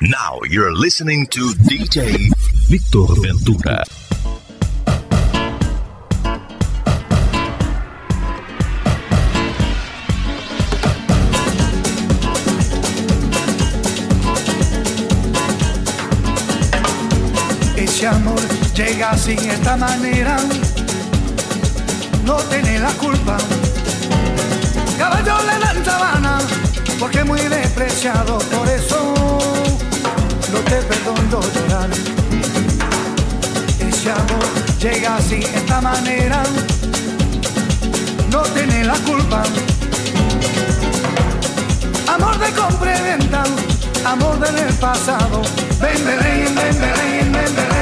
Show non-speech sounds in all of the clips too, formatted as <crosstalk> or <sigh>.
Now you're listening to DJ Victor Ventura. Ese amor llega sin esta manera, no tiene la culpa. Caballo le dan sabana, porque muy despreciado, por eso te perdono llorar. Ese amor llega así, esta manera, no tiene la culpa. Amor de compra y venta, amor del pasado. Ven, ven, ven, ven, ven, ven, ven.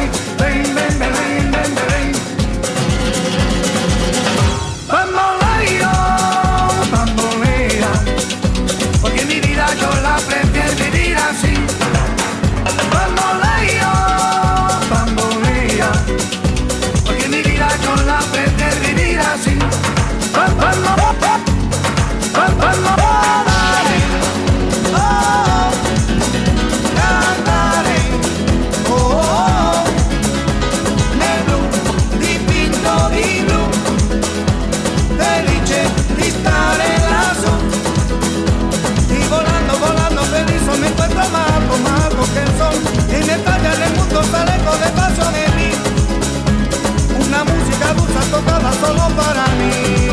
Tocada solo para mí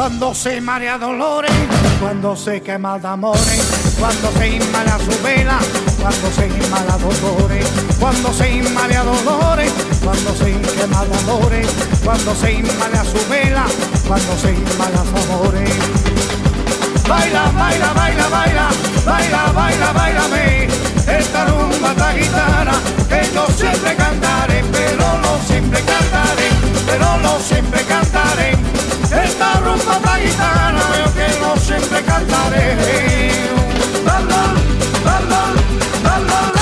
Cuando se marea dolores, cuando se quema de amores, cuando se inmala su vela, cuando se inmala dolores, cuando se inmala dolores, cuando se quema de amores, cuando se inmala su vela, cuando se inmala amores. Baila, baila, baila, baila, baila, baila, bailame, esta rumba, esta guitarra, que yo siempre cantaré, pero no siempre cantaré, pero no siempre cantaré. Esta rumba paisana veo que no siempre cantaré. La, la, la,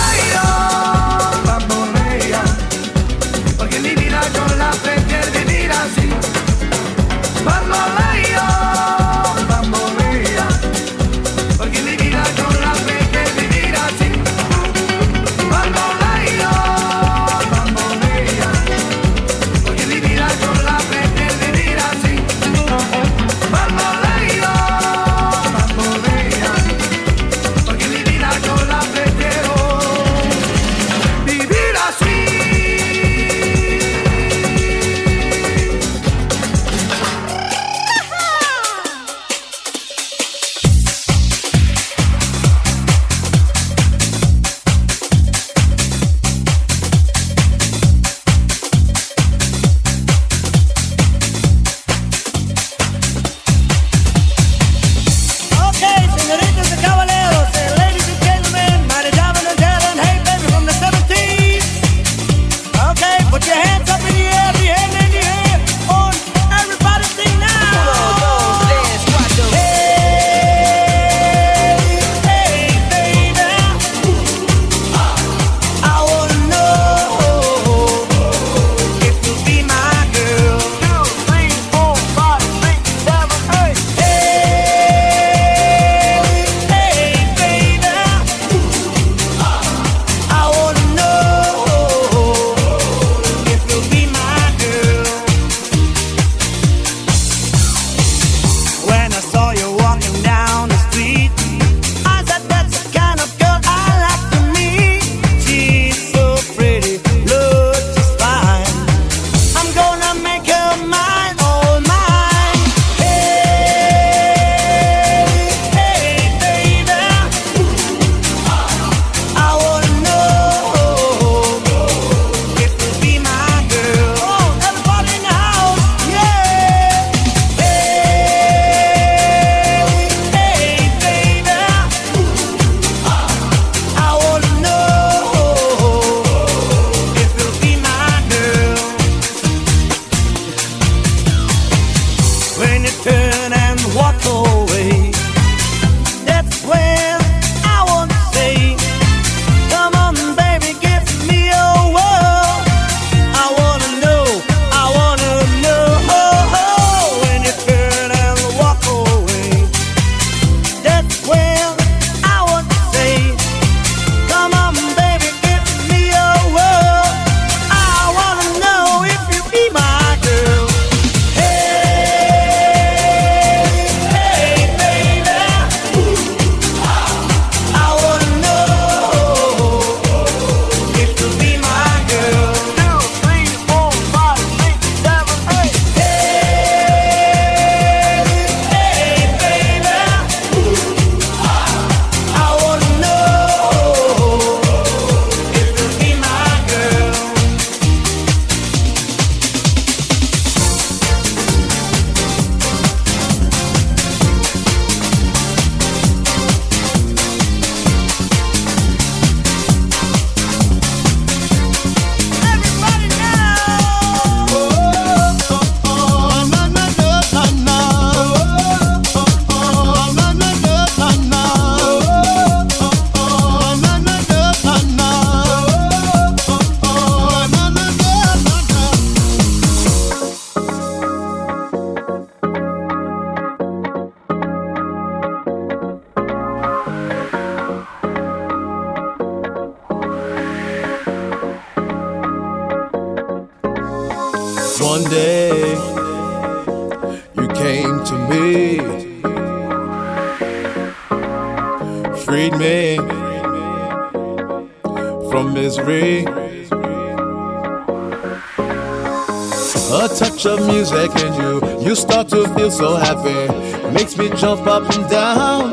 Makes me jump up and down.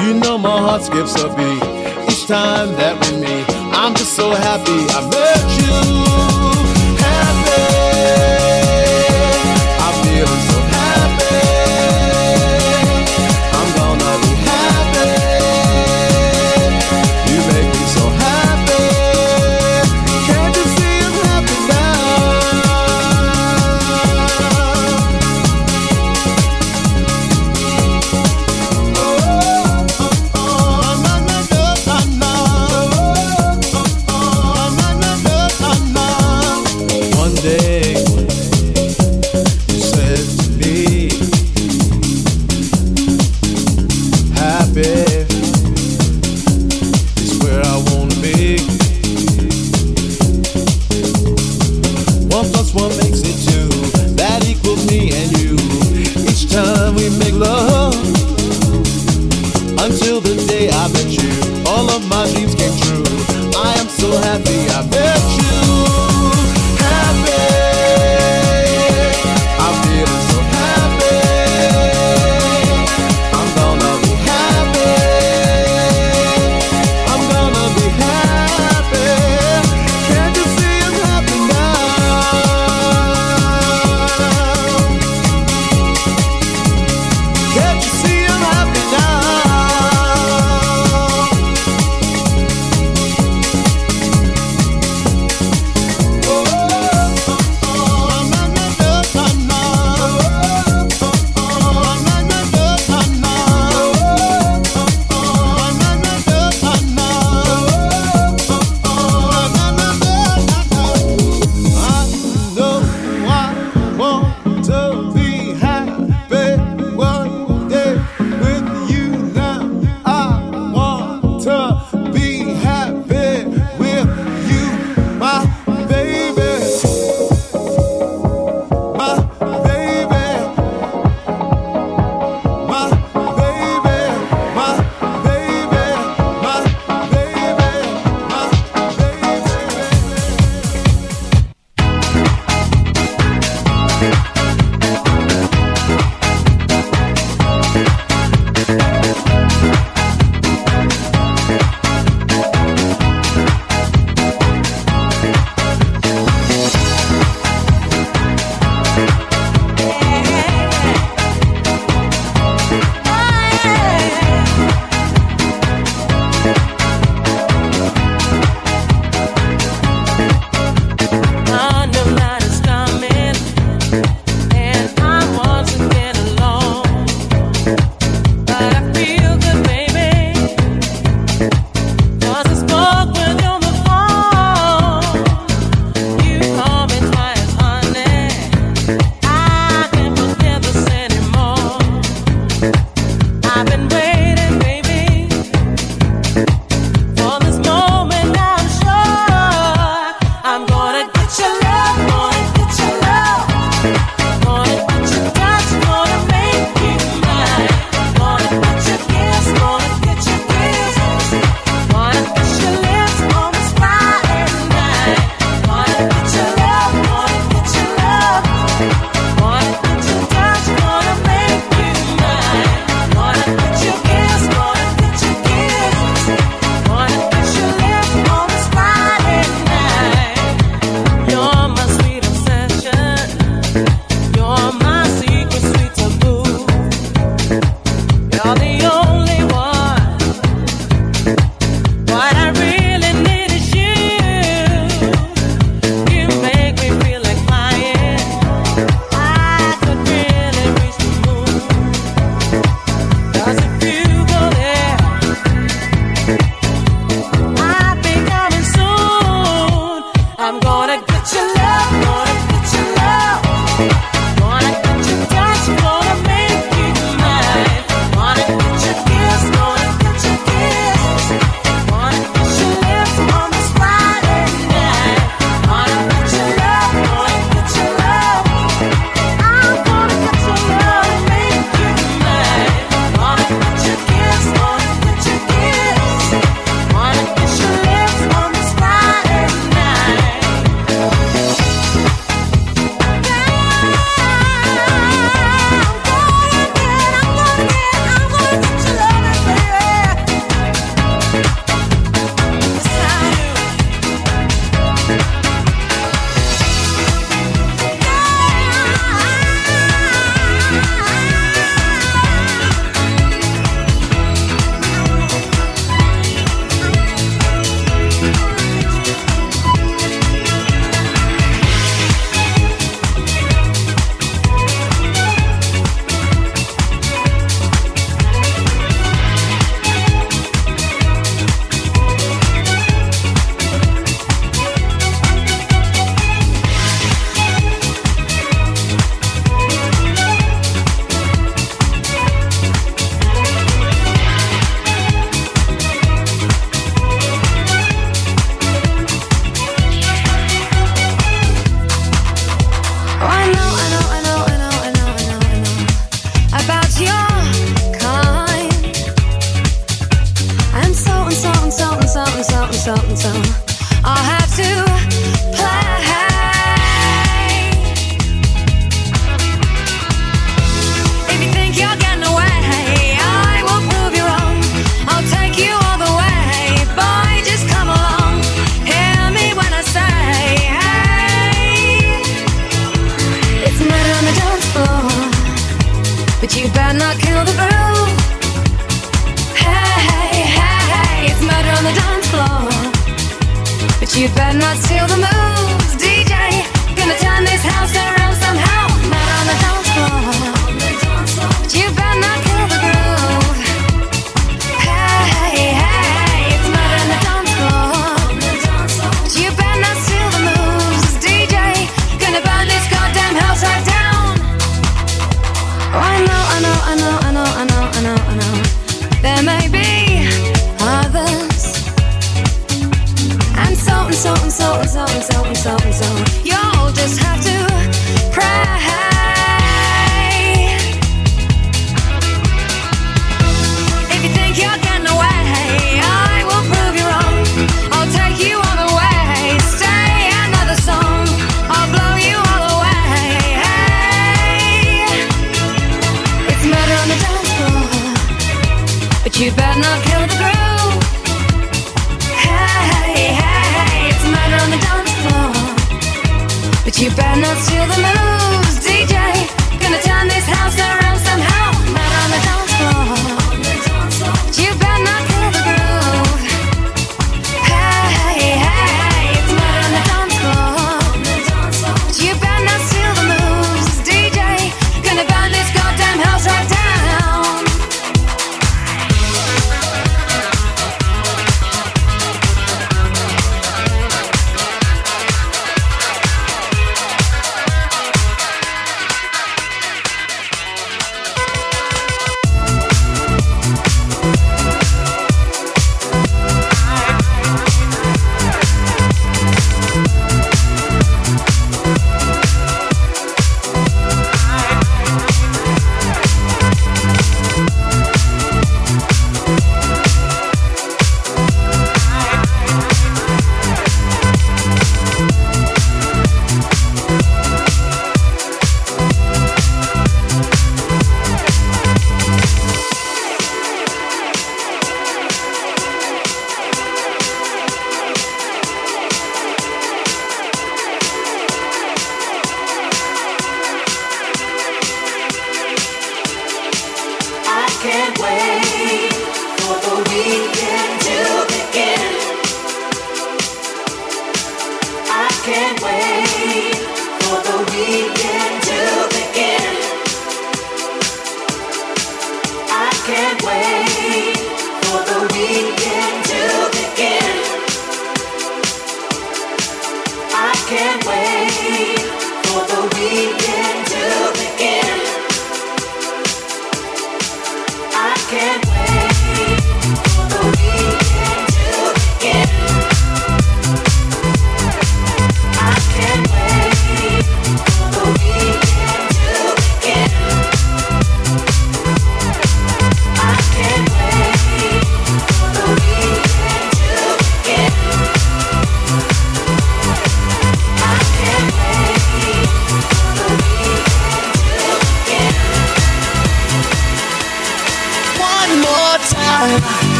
You know my heart skips a beat each time that we meet. I'm just so happy I met you.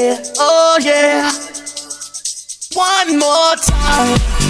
Celebrate. Oh yeah. One more time.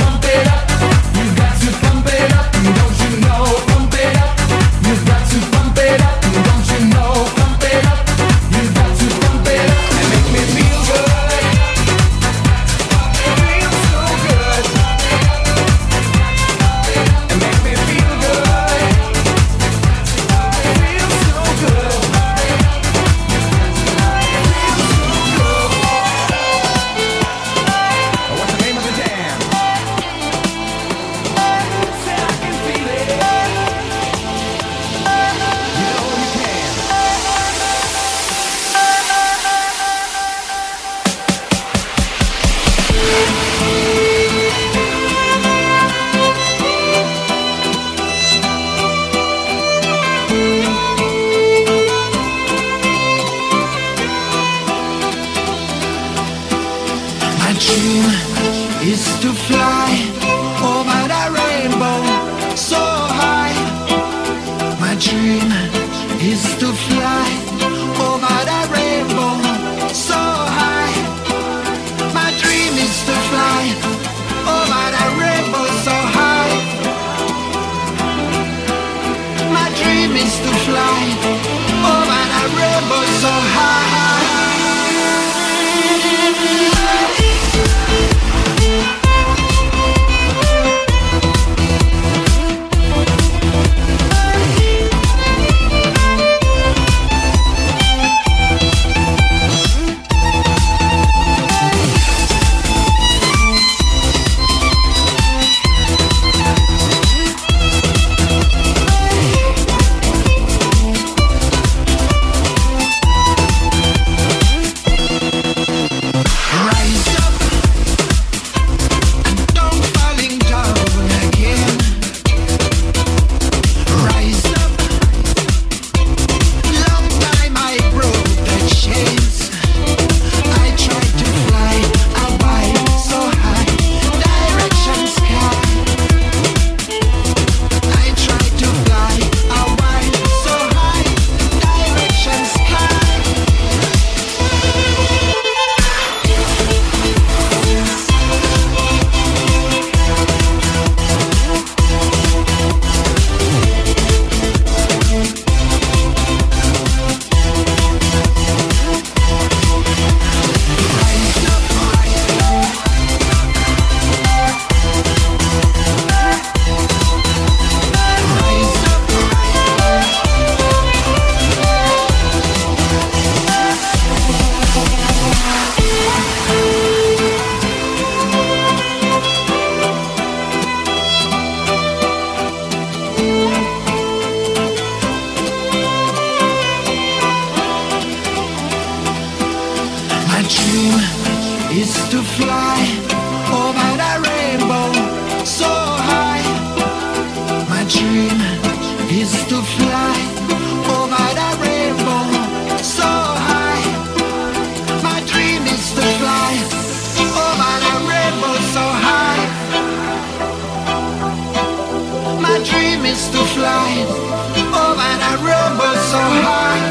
time is to fly. over that I so high.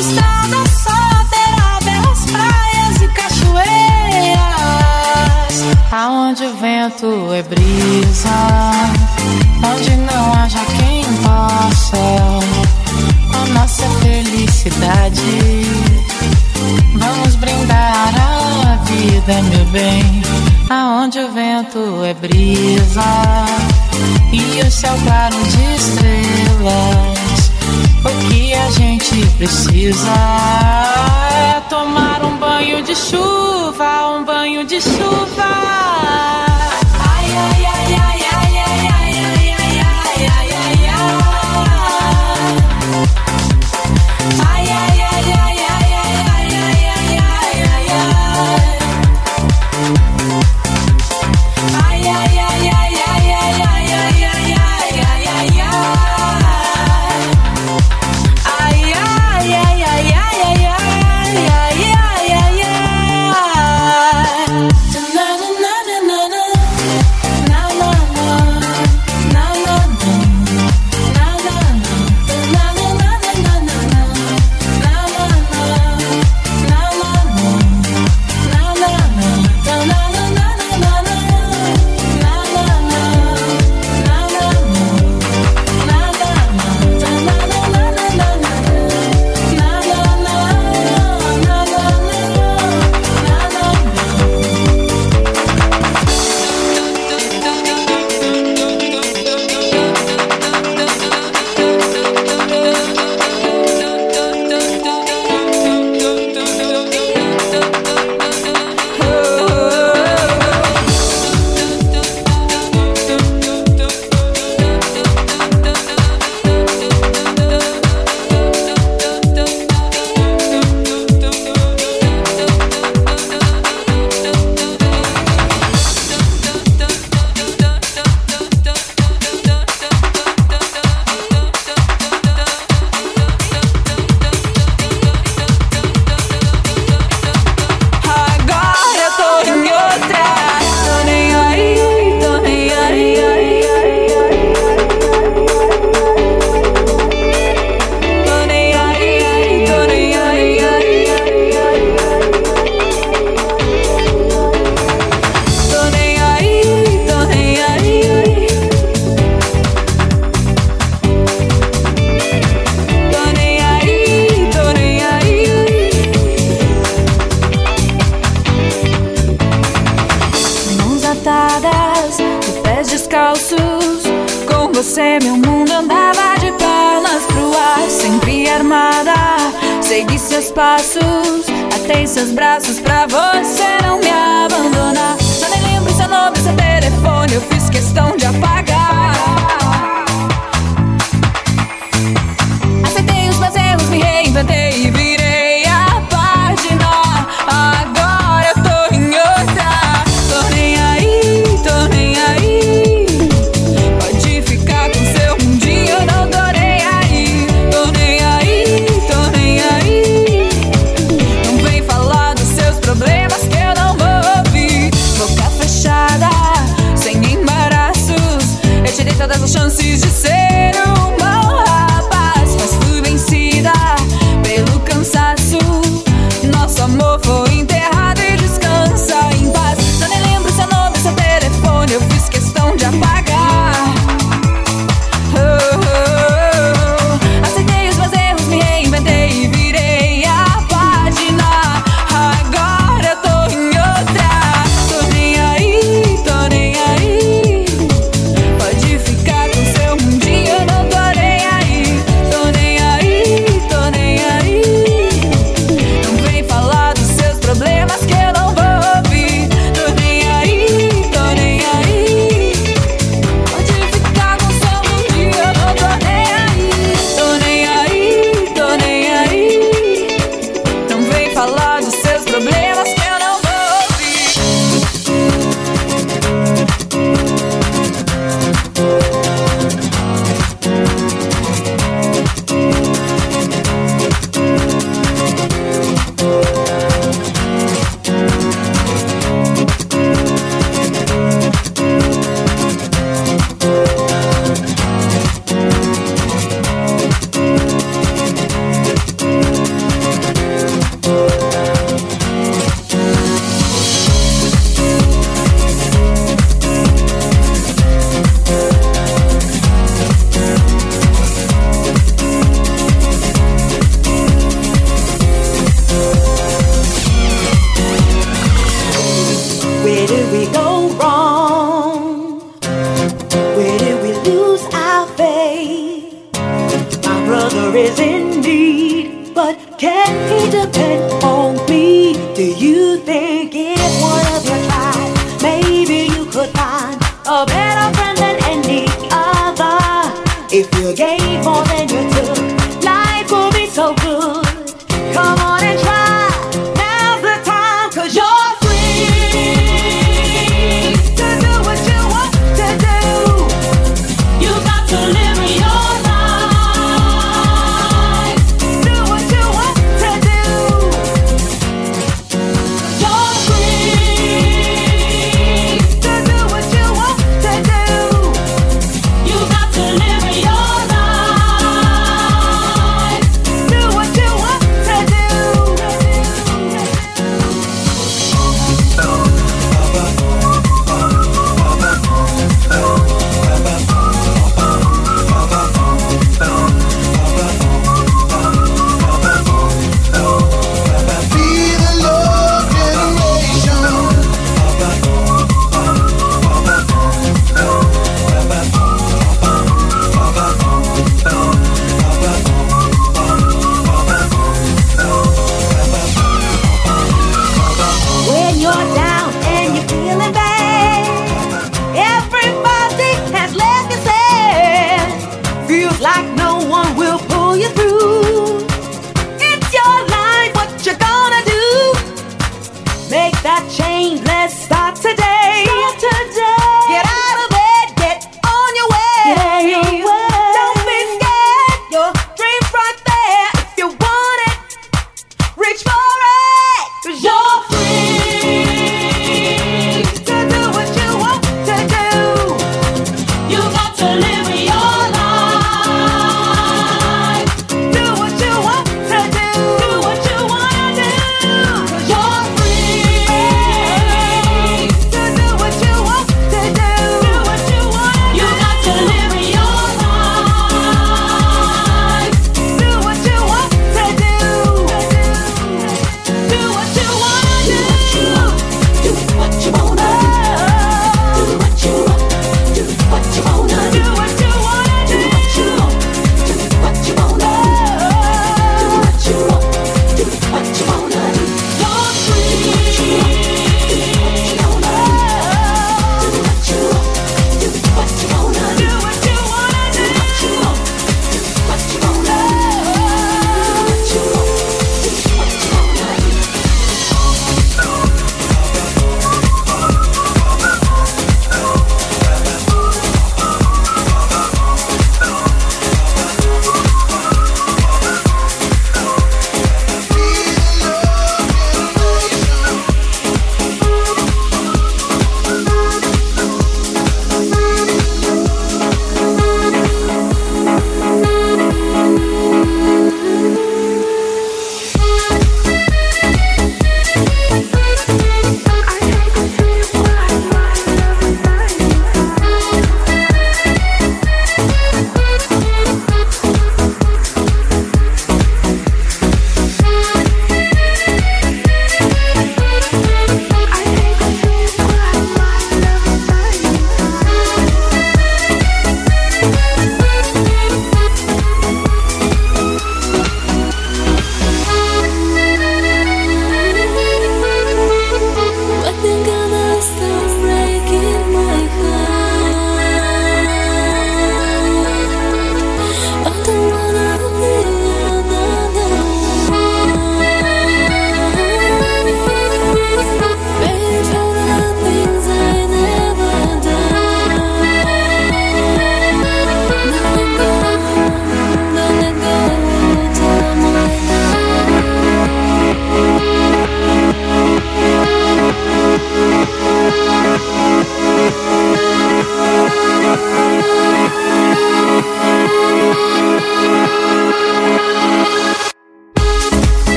Estrada só terá belas praias e cachoeiras. Aonde o vento é brisa, onde não haja quem possa com nossa felicidade. Vamos brindar a vida, meu bem. Aonde o vento é brisa e o céu claro de estrelas. O que a gente precisa é tomar um banho de chuva, um banho de chuva. Ai, ai, ai,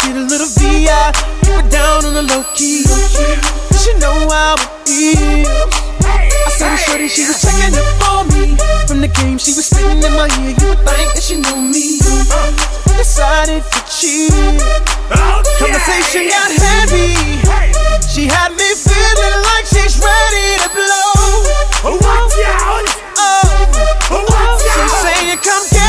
Get a little down on the low key. You know how it feels she was checking up for me. From the game she was spitting in my ear, you would think that she knew me. Uh, decided to cheat. Oh, Conversation got heavy. She had me feeling like she's ready to blow. Watch out! Oh, oh, oh. she's saying, "Come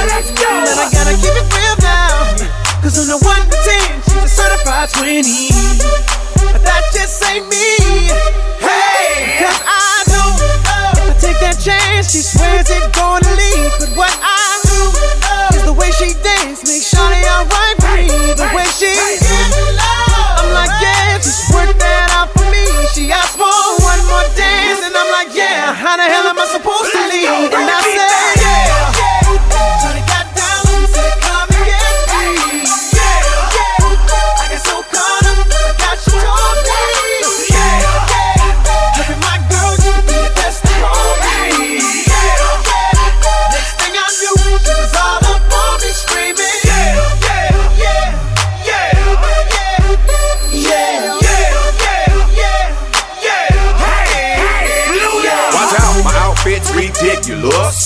Well, let's go. But I gotta keep it real now. Cause on the 1 to 10, she's a certified 20. But that just ain't me. Hey! Cause I know if I take that chance, she swears it's gonna leave. But what I do is the way she dance makes Shawty alright with me. The way she I'm like, yeah, just work that out for me. She asked for one more dance, and I'm like, yeah, how the hell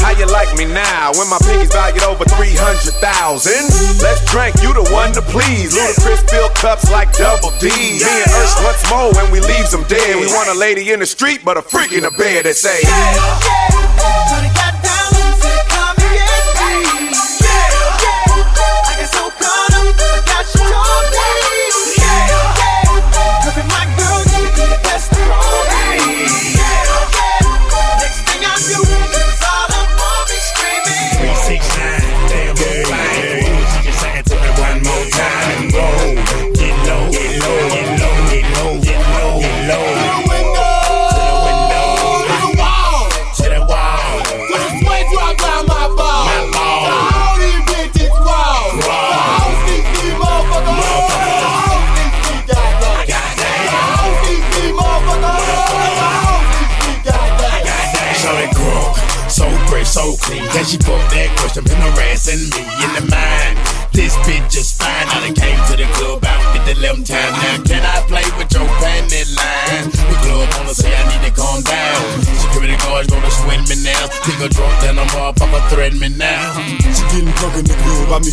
How you like me now when my pinky's valued over 300,000? Let's drink, you the one to please. Ludacris fill cups like double D. Me and Ursh once more when we leaves them dead. We want a lady in the street, but a freak in the bed that say, Shawty got down,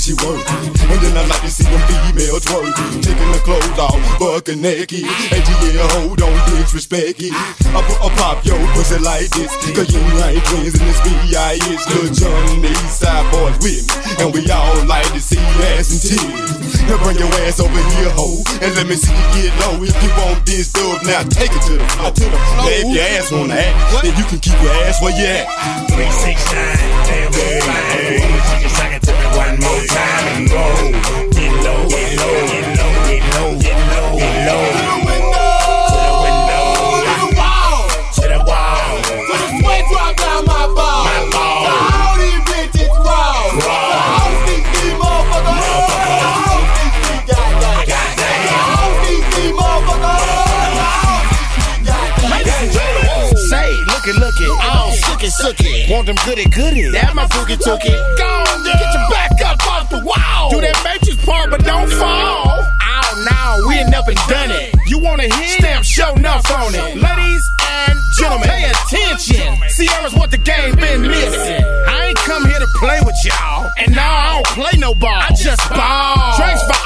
she working. And then I like to see them females twerking. Taking the clothes off, bucking naked. And yeah, hold on, disrespect it. I put a pop yo pussy like this. Cause you ain't twins in this B.I.H. Lil Jon and the East Side boys with me. And we all like to see ass and tears. Now bring your ass over here, ho. And let me see you get low. If you want this stuff, now take it to the floor. To the floor. Now if your ass wanna act, then you can keep your ass where you at. 369, damn, one more time and go. Get low, get low, get low, get low, get low, get low. To the window, to the window, to the wall, to the wall. With a sweat drop down my ball. My ball. All these bitches wall. All these these motherfuckers. All these these goddamn. All these these motherfuckers. Say, looky, looky, all sooky, sooky. Want them goody, goody. That my boogie tookie. Go on, girl. Get your back that matrix part, but don't fall. Oh, no, we ain't never done it. You wanna hit? Stamp show enough on it. Ladies and gentlemen, pay attention. Ciara's what the game been missing. I ain't come here to play with y'all. And no, I don't play no ball. I just ball. Drinks for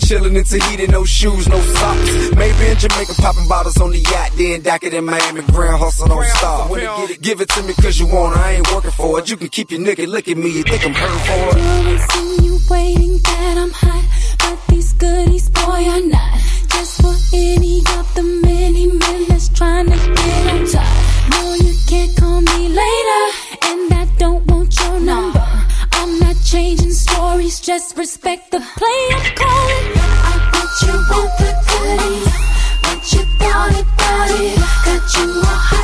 chillin' in Tahiti, no shoes, no socks. Maybe in Jamaica, popping bottles on the yacht. Then dock it in Miami, grand hustle don't stop. When you get it, give it to me cause you want it. I ain't working for it. You can keep your nigga, look at me, you think I'm hurt for it. Always see you waiting that I'm hot, but these goodies, boy, are not. Just for any of the many men that's trying to get on top. No, you can't call me later, stories, just respect the play I'm calling. I bet you want the goodies, but you thought about it. Got you all hot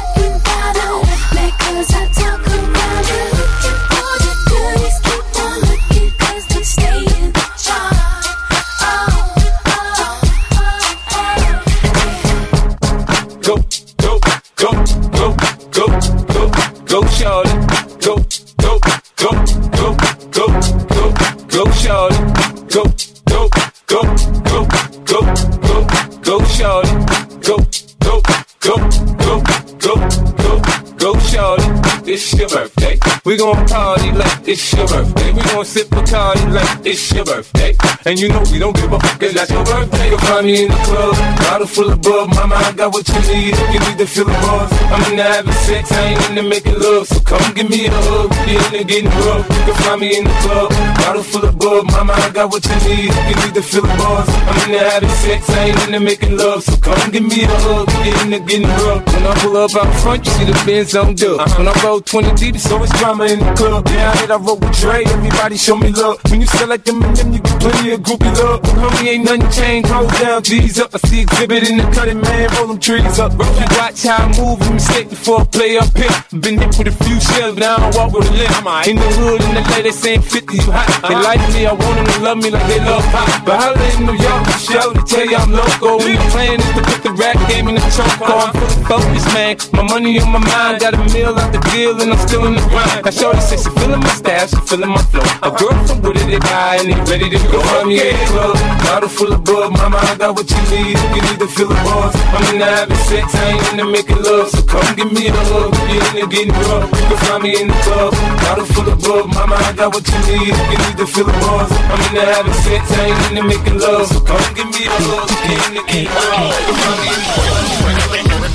Go, go, go, go, go, go, go, Charlotte. Go, go, go, go, go, go, go, Charlotte. It's your birthday. We gon' party like it's your birthday. We gon' sip Bacardi like it's your birthday. And you know we don't give a fuck, cause that's your birthday. You'll find me in the club, bottle full of bub. Mama, I got what you need if you need to feel the buzz. I'm into having sex, I ain't into making love. So come give me a hug, we into getting rough. You can find me in the club, bottle full of bub. Mama, I got what you need if you need to feel the buzz. I'm into having sex, I ain't into making love. So come give me a hug, we into getting rough. When I pull up out front, you see the Benz on dub. Uh-huh. When I roll 20 deep, it's always drama in the club. Now that I roll with Dre, everybody show me love. When you sell like them and them, you get plenty of groupie love. Homie, ain't nothing changed. Roll down, G's up. I see exhibit in the cutting, man. Roll them trees up. Bro, you watch how I move and mistake before I play up here. Been hit with a few shells, but I don't walk with a limp. In the hood, in the LA, they saying 50, you hot. They like me, I want them to love me like they love pop. But I live in New York, for show to tell you I'm loco. When the plan is to put the rap game in the trunk. Oh, I'm focused, man. My money on my mind, got a meal out the deal, and I'm still in the grind. Now, Shorty says she feeling my style, she feeling my flow. A girl from Wooded, they buy, and they ready to go. At the club, bottle full of bub. Mama, I got what you need, you need to feel the buzz. I'm into having sex, I ain't into making love. So come give me a hug, you into getting rough. You can find me in the club, bottle full of bub. Mama, I got what you need, you need to feel the buzz. I'm into having sex, I ain't into making love. So come give me a hug, you into getting rough. You can find me in the club.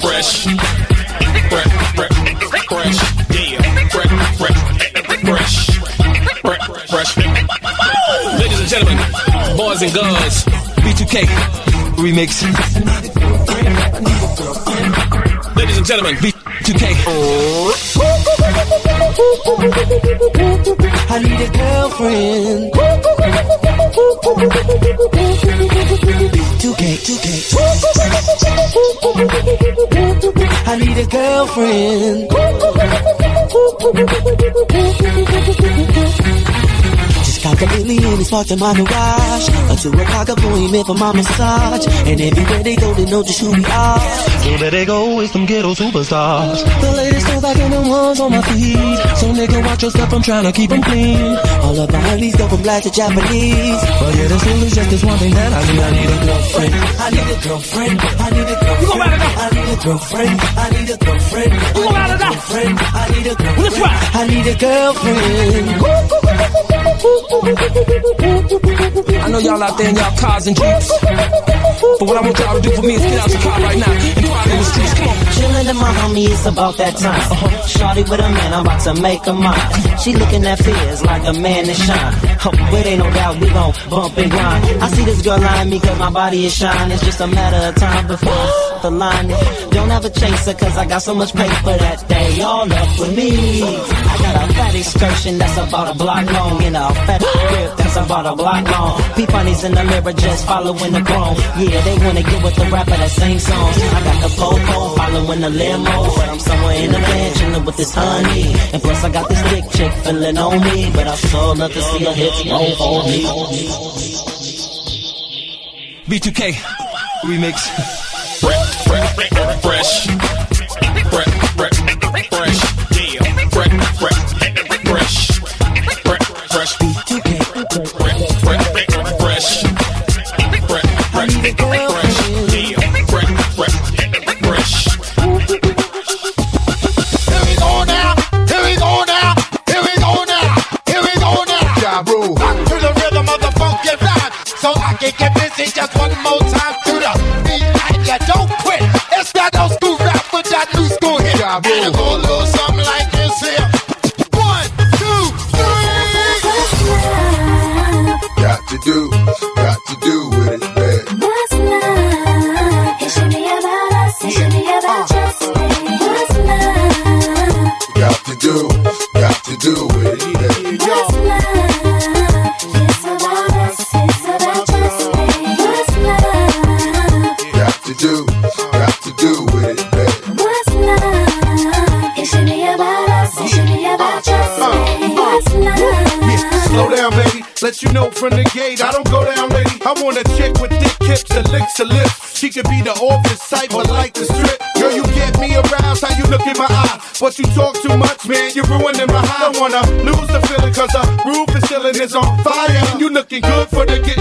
Fresh. Fresh. Fresh. Fresh. Ladies and gentlemen, boys and girls, B2K remix. Ladies and gentlemen, B2K. I need a girlfriend. 2K, 2K. I need a girlfriend. I can meet me in this parked in my garage. A two o'clock appointment for my massage. And everywhere they go, they know just who we are. So there they go, it's them ghetto superstars. The ladies so back and the ones on my feet. So nigga, watch your step, I'm trying to keep them clean. All of my honeys go from black to Japanese. But yeah, this is just this one thing that I need. I need a girlfriend. I need a girlfriend. I need a girlfriend. You gon' ride it. I need a girlfriend. I need a girlfriend. I need a it. I need a girlfriend. Let's. I need a girlfriend. Ooh, ooh. I know y'all out there in y'all cars and jeeps. But what I want y'all to do for me is get out your car right now and drive in the streets. Come on. Chillin' to my homie, it's about that time. Shorty with a man, I'm about to make a mine. She looking at fears like a man to shine. Oh, but ain't no doubt we gon' bump and grind. I see this girl eyeing me cause my body is shine. It's just a matter of time before the line. Don't ever chase her, cause I got so much paper that they all up with me. I got a fat excursion that's about a block long, and a fat grip that's about a block long. P funnies in the lyric just following the chrome. Yeah, they wanna get with the rapper that same songs. I got the popo following the limo, but I'm somewhere in the land chilling with this honey. And plus I got this thick chick feeling on me, but I sure love to see her hips roll for me. B2K remix. Fresh, fresh, fresh, fresh, fresh, So I can get busy just one more time to the beat like ya don't quit. It's that old school rap with that new school hit. And it go a little something from the gate, I don't go down, lady. I want a chick with thick hips and licks her lips. She could be the office type, but like the strip. Girl, you get me aroused, how you look in my eye. But you talk too much, man, you're ruining my high. Don't wanna lose the feeling, cause the roof is ceiling is on fire. And you looking good for the getting,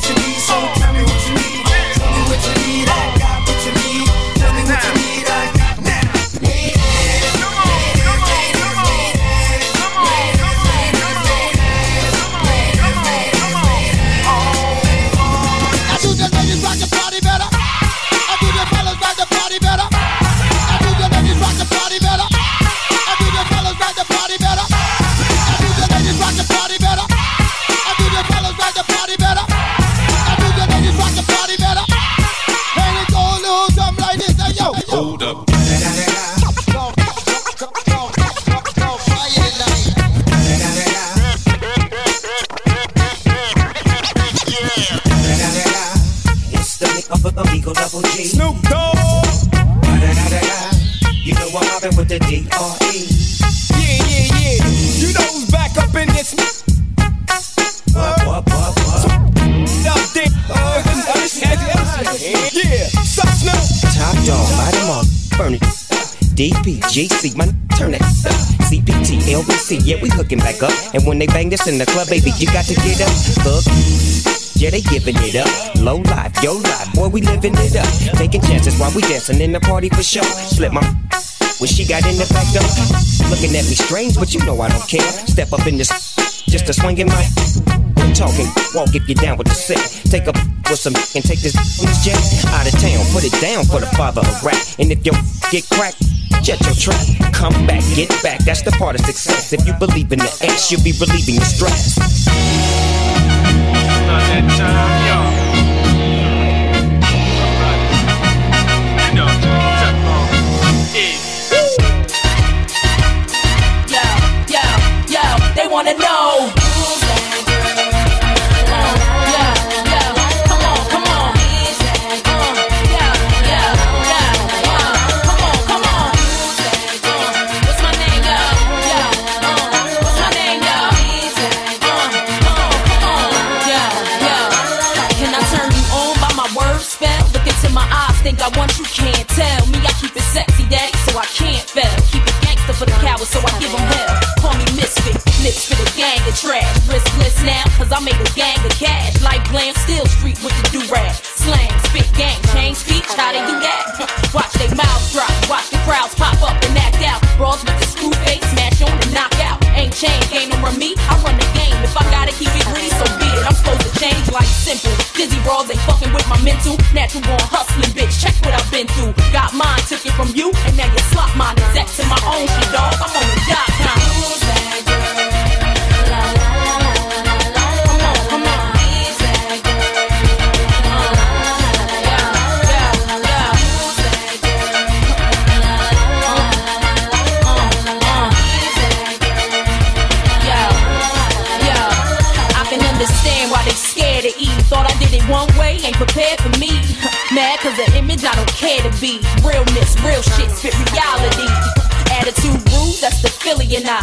Portuguese. With the D.R.E. Yeah, yeah, yeah. You know who's back up in this. What, what, what, what? Up there. Uh, yeah, Snoop. Top dog, light 'em up, burn it. DP, GC, man, turn it. CPT, LBC, yeah, we hooking back up. And when they bang this in the club, baby, you got to get up. Hook, Yeah, they giving it up. Low life, yo life, boy, we living it up. Taking chances while we dancing in the party for sure. Slip my when she got in the back door. Looking at me strange, but you know I don't care. Step up in this just a swinging my talking. Walk if you're down with the sick. Take a with some and take this this jet out of town. Put it down for the father of rap. And if you get cracked, jet your track. Come back, get back. That's the part of success. If you believe in the ass, you'll be relieving your stress. Wanna know. Trash. Riskless now, cause I make a gang of cash. Like glam, still street with the do-rag. Slang, spit, gang, change speech, how they do that? <laughs> Watch they mouths drop, watch the crowds pop up and act out. Brawls with the screw face, smash on and knock out. Ain't chain, game over me, I run the game. If I gotta keep it greedy, so be it. I'm supposed to change like simple. Dizzy brawls ain't fucking with my mental. Natural born hustling, bitch. Check what I've been through. Got mine, took it from you, and now you slot mine. Exact to my own shit, dog. I'm ain't prepared for me. <laughs> Mad cause the image I don't care to be. Realness, real shit, spit reality. Attitude rude, that's the Philly and I.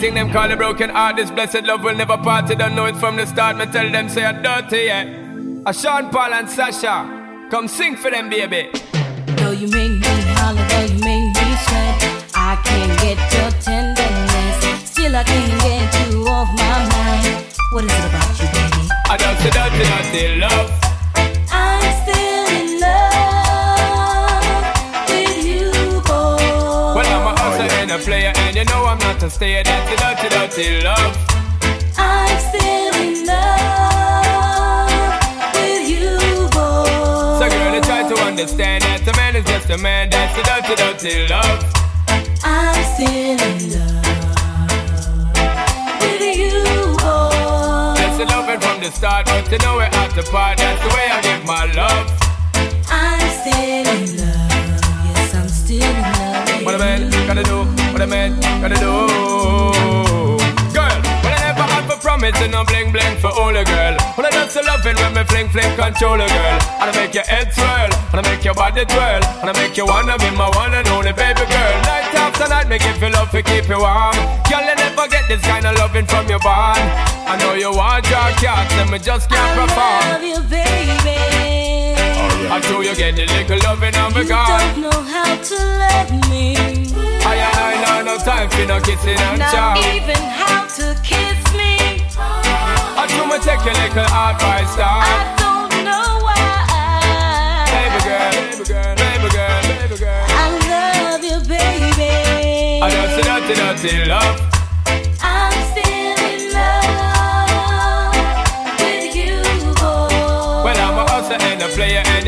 thing them call a broken heart. This blessed love will never part. They don't know it from the start. Me tell them say I'm dirty, yeah. A Sean Paul and Sasha, come sing for them, baby. Though you make me holler, though you make me sweat, I can't get your tenderness. Still, I can't get you off my mind. What is it about you, baby? I dirty, dirty, dirty love. Know I'm not a. Dirty, dirty, dirty love. I'm still in love with you, boy. So, girl, I try to understand that a man is just a man. That's the dirty, dirty love. I'm still in love with you, boy. That's the loving from the start, but you know we're at the part. That's the way I give my love. I'm still in love. Yes, I'm still in love. What a man gotta do, what a man gotta do. Girl, well, I never had for promise and no bling bling for all a girl. Well, I just love it when me fling fling control a girl. And I make your head swirl, and I make your body twirl, and I make you wanna be my one and only baby girl. Night after night, make you feel love to keep you warm. Girl, you never get this kind of loving from your bond. I know you want your cats, and me just can't perform. love you, baby. I know you get the little loving a You God. don't know how to love me. I ain't I know no time for no kissing and Not chow. even how to kiss me. I do me take a little advice, dog. I don't know why. Baby girl, baby girl, baby girl, baby girl. I love you, baby. I just a dirty, dirty love.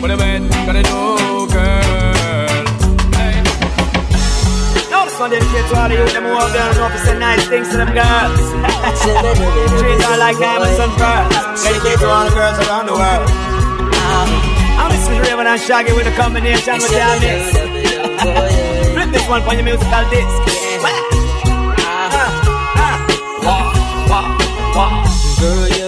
what a man gotta do, girl. Now this one dedicated to all the youth them who out there and know to say nice things to them girls. <laughs> Treat her like diamonds and pearls. Dedicated to all the girls around the world. Ah. I'm Mrs. Rayvon and Shaggy with a combination with your mix. Flip this one for your musical disc. Ah, ah. Girl, you're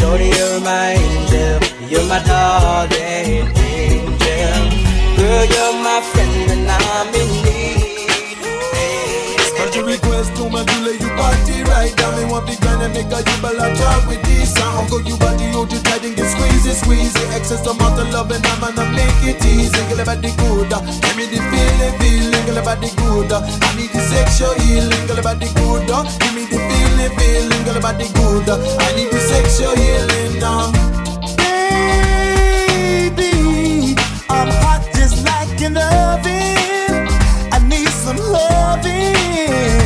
Shorty, you're my angel. You're my darling angel. Girl, you're my friend when I'm in request to Julie, you party right down. Me want big man and make a you ball talk with this song. Uncle, you body, you just tight and get squeezy, squeezy. Excess amount of love and I'm gonna make it easy. Girl, body good, uh, give me the feeling, feeling. Girl, body good, uh, I need the sexual healing. Girl, body good, uh, give me the feeling, feeling. Girl, body good, I need the sexual healing now. Baby, I'm hot just like an oven. I need some loving.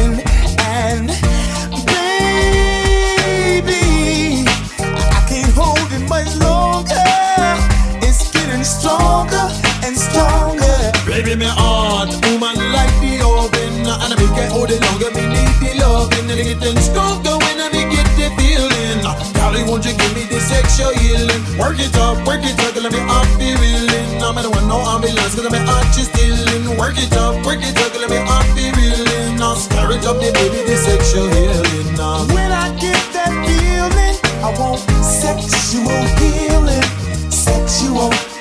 It longer, me need the loving And getting stronger when I get the feeling Golly, won't you give me the sexual healing. Work it up, work it up, let me off the reeling I'm the one, no ambulance, cause I'm heart just stealing Work it up, work it up, let me off the reeling Now stir it up, the baby, the sexual healing now When I get that feeling, I want sexual healing. Sexual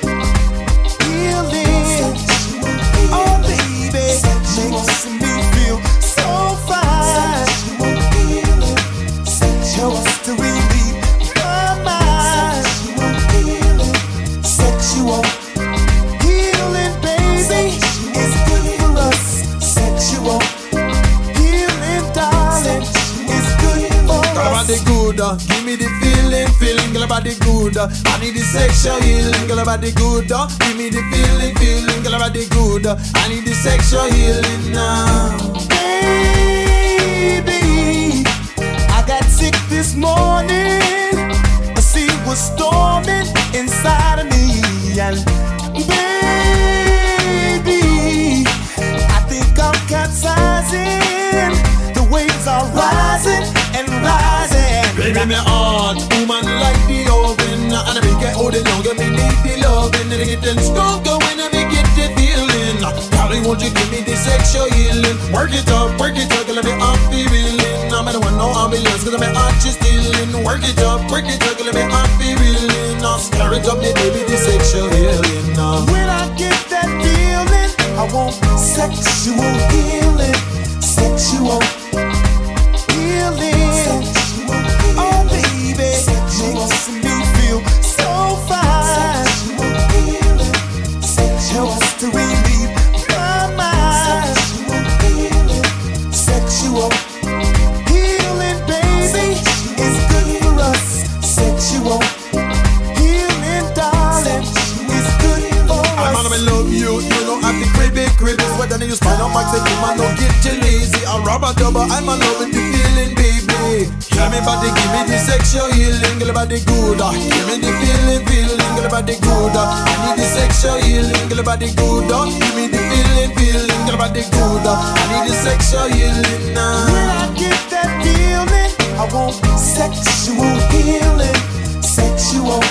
give me the feeling, feeling, girl, body good. I need the sexual healing, girl, body good. give me the feeling, feeling, girl, body good. I need the sexual healing now. Baby, I got sick this morning. A sea was storming inside of me, and baby, I think I'm capsizing. The waves are rising. Baby, me heart, woman like the oven, and I make it hold it longer. Me need the loving, and it getting stronger when I me get the feeling. Golly, won't you give me the sexual healing? Work it up, work it up, let me off the reeling. I'm the one, no ambulance, cause I'm heart just stealing. Work it up, work it up, let me off the reeling. Now stir it up, the baby, the sexual healing. Now. When I get that feeling, I want sexual healing. Sexual my take man, don't get you lazy. I'm rubber double, I'm a loving the feeling, baby. Tell me body, give me the sexual healing, girl body good. uh. Give me the feeling, feeling, girl body good. uh. I need the sexual healing, girl body good. uh. Give me the feeling, feeling, girl the good. I need your sexual healing now. When I get that feeling, I want sexual healing, sexual